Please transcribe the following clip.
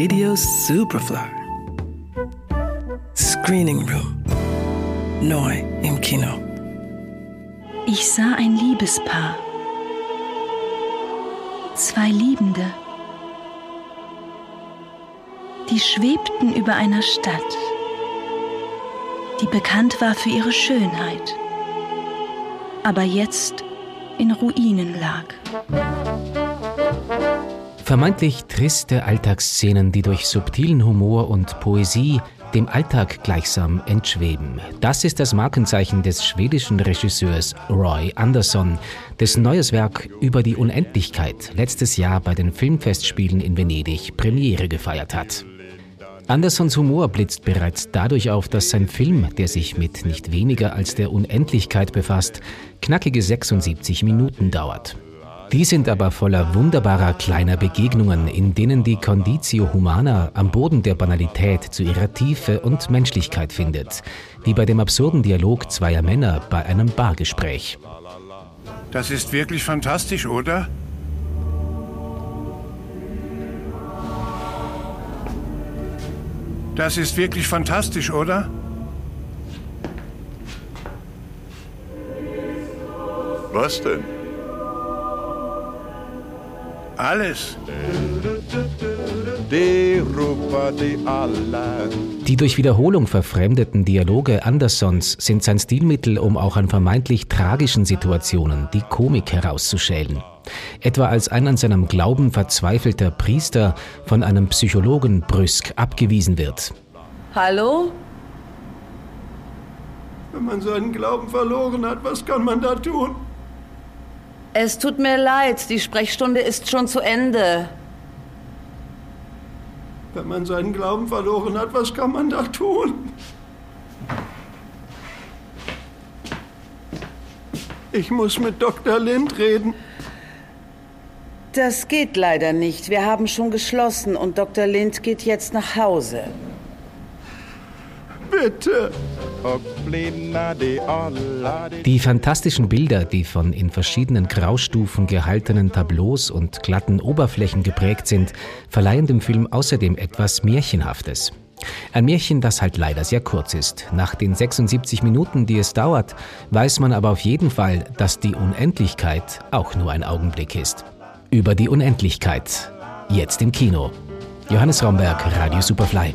Radio Superfly. Screening Room. Neu im Kino. Ich sah ein Liebespaar. Zwei Liebende. Die schwebten über einer Stadt, die bekannt war für ihre Schönheit, aber jetzt in Ruinen lag. Vermeintlich triste Alltagsszenen, die durch subtilen Humor und Poesie dem Alltag gleichsam entschweben. Das ist das Markenzeichen des schwedischen Regisseurs Roy Andersson, dessen neues Werk Über die Unendlichkeit letztes Jahr bei den Filmfestspielen in Venedig Premiere gefeiert hat. Andersons Humor blitzt bereits dadurch auf, dass sein Film, der sich mit nicht weniger als der Unendlichkeit befasst, knackige 76 Minuten dauert. Die sind aber voller wunderbarer kleiner Begegnungen, in denen die Conditio Humana am Boden der Banalität zu ihrer Tiefe und Menschlichkeit findet, wie bei dem absurden Dialog zweier Männer bei einem Bargespräch. Das ist wirklich fantastisch, oder? Das ist wirklich fantastisch, oder? Was denn? Alles. Die durch Wiederholung verfremdeten Dialoge Andersons sind sein Stilmittel, um auch an vermeintlich tragischen Situationen die Komik herauszustellen. Etwa als ein an seinem Glauben verzweifelter Priester von einem Psychologen brüsk abgewiesen wird. Hallo? Wenn man seinen Glauben verloren hat, was kann man da tun? Es tut mir leid, die Sprechstunde ist schon zu Ende. Wenn man seinen Glauben verloren hat, was kann man da tun? Ich muss mit Dr. Lind reden. Das geht leider nicht. Wir haben schon geschlossen und Dr. Lind geht jetzt nach Hause. Bitte. Die fantastischen Bilder, die von in verschiedenen Graustufen gehaltenen Tableaus und glatten Oberflächen geprägt sind, verleihen dem Film außerdem etwas Märchenhaftes. Ein Märchen, das halt leider sehr kurz ist. Nach den 76 Minuten, die es dauert, weiß man aber auf jeden Fall, dass die Unendlichkeit auch nur ein Augenblick ist. Über die Unendlichkeit. Jetzt im Kino. Johannes Romberg, Radio Superfly.